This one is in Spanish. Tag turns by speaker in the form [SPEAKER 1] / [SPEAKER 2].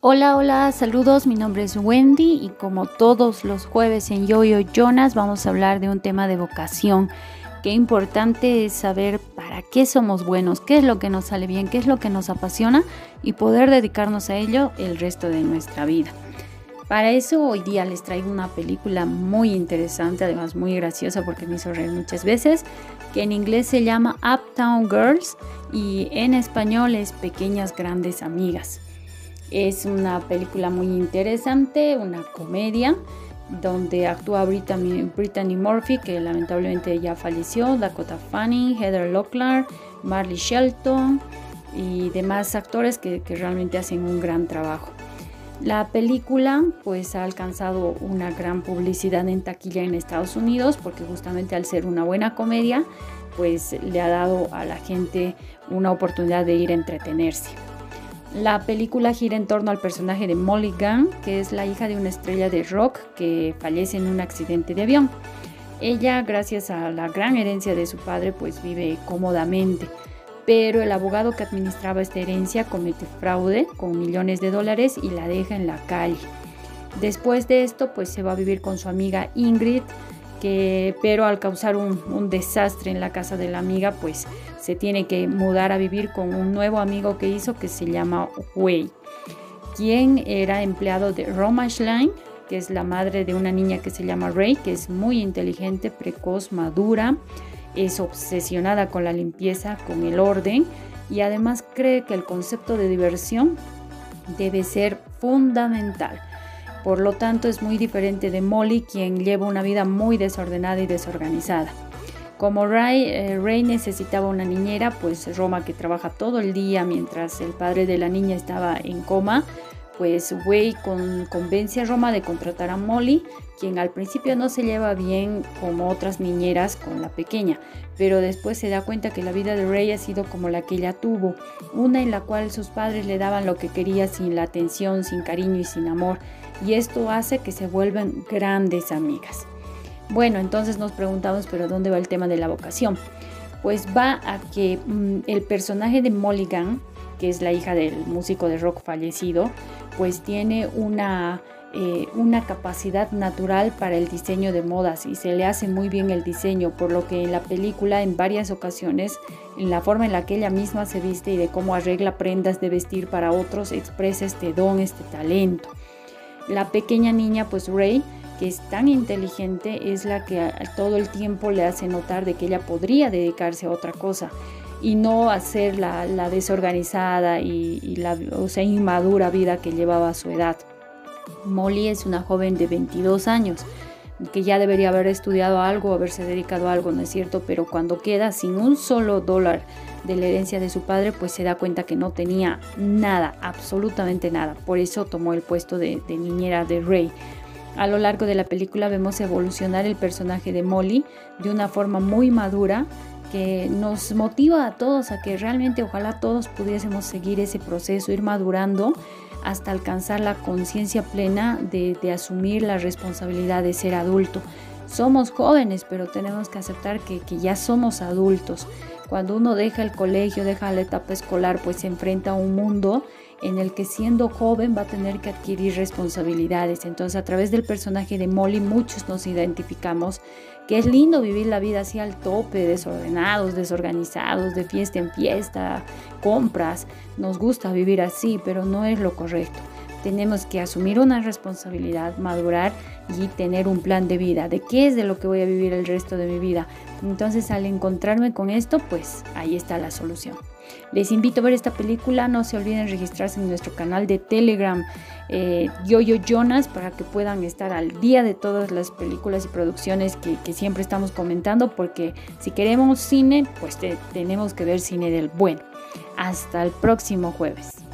[SPEAKER 1] Hola, hola, saludos, mi nombre es Wendy y como todos los jueves en Yoyo Jonas vamos a hablar de un tema de vocación. Qué importante es saber para qué somos buenos, qué es lo que nos sale bien, qué es lo que nos apasiona y poder dedicarnos a ello el resto de nuestra vida. Para eso hoy día les traigo una película muy interesante, además muy graciosa porque me hizo reír muchas veces, que en inglés se llama Uptown Girls y en español es Pequeñas Grandes Amigas. Es una película muy interesante, una comedia donde actúa Brittany, Murphy, que lamentablemente ya falleció, Dakota Fanning, Heather Locklear, Marley Shelton y demás actores que, que realmente hacen un gran trabajo. La película pues ha alcanzado una gran publicidad en taquilla en Estados Unidos porque justamente al ser una buena comedia pues le ha dado a la gente una oportunidad de ir a entretenerse. La película gira en torno al personaje de Molly Gunn, que es la hija de una estrella de rock que fallece en un accidente de avión. Ella, gracias a la gran herencia de su padre, pues vive cómodamente, pero el abogado que administraba esta herencia comete fraude con millones de dólares y la deja en la calle. Después de esto, pues se va a vivir con su amiga Ingrid, que, pero al causar un, desastre en la casa de la amiga, pues se tiene que mudar a vivir con un nuevo amigo que hizo que se llama Wei, quien era empleado de Roma Schlein, que es la madre de una niña que se llama Ray, que es muy inteligente, precoz, madura, es obsesionada con la limpieza, con el orden y además cree que el concepto de diversión debe ser fundamental. Por lo tanto, es muy diferente de Molly, quien lleva una vida muy desordenada y desorganizada. Como Ray, eh, Ray necesitaba una niñera, pues Roma que trabaja todo el día mientras el padre de la niña estaba en coma, pues Wei convence a Roma de contratar a Molly, quien al principio no se lleva bien como otras niñeras con la pequeña, pero después se da cuenta que la vida de Ray ha sido como la que ella tuvo, una en la cual sus padres le daban lo que quería sin la atención, sin cariño y sin amor, y esto hace que se vuelvan grandes amigas. Bueno, entonces nos preguntamos, pero ¿dónde va el tema de la vocación? Pues va a que mm, el personaje de Mulligan, que es la hija del músico de rock fallecido, pues tiene una, eh, una capacidad natural para el diseño de modas y se le hace muy bien el diseño, por lo que en la película en varias ocasiones, en la forma en la que ella misma se viste y de cómo arregla prendas de vestir para otros, expresa este don, este talento. La pequeña niña, pues Ray, que es tan inteligente, es la que todo el tiempo le hace notar de que ella podría dedicarse a otra cosa y no hacer la, desorganizada y, la o sea, inmadura vida que llevaba a su edad. Molly es una joven de 22 años que ya debería haber estudiado algo, haberse dedicado a algo, ¿no es cierto? Pero cuando queda sin un solo dólar de la herencia de su padre, pues se da cuenta que no tenía nada, absolutamente nada. Por eso tomó el puesto de, de niñera de Ray. A lo largo de la película vemos evolucionar el personaje de Molly de una forma muy madura que nos motiva a todos a que realmente ojalá todos pudiésemos seguir ese proceso, ir madurando hasta alcanzar la conciencia plena de, asumir la responsabilidad de ser adulto. Somos jóvenes, pero tenemos que aceptar que, que ya somos adultos. Cuando uno deja el colegio, deja la etapa escolar, pues se enfrenta a un mundo en el que siendo joven va a tener que adquirir responsabilidades. Entonces a través del personaje de Molly muchos nos identificamos que es lindo vivir la vida así al tope, desordenados, desorganizados, de fiesta en fiesta, compras. Nos gusta vivir así, pero no es lo correcto. Tenemos que asumir una responsabilidad, madurar y tener un plan de vida, de qué es de lo que voy a vivir el resto de mi vida. Entonces al encontrarme con esto, pues ahí está la solución. Les invito a ver esta película, no se olviden registrarse en nuestro canal de Telegram eh, Yoyo Jonas para que puedan estar al día de todas las películas y producciones que, siempre estamos comentando porque si queremos cine, pues tenemos que ver cine del bueno. Hasta el próximo jueves.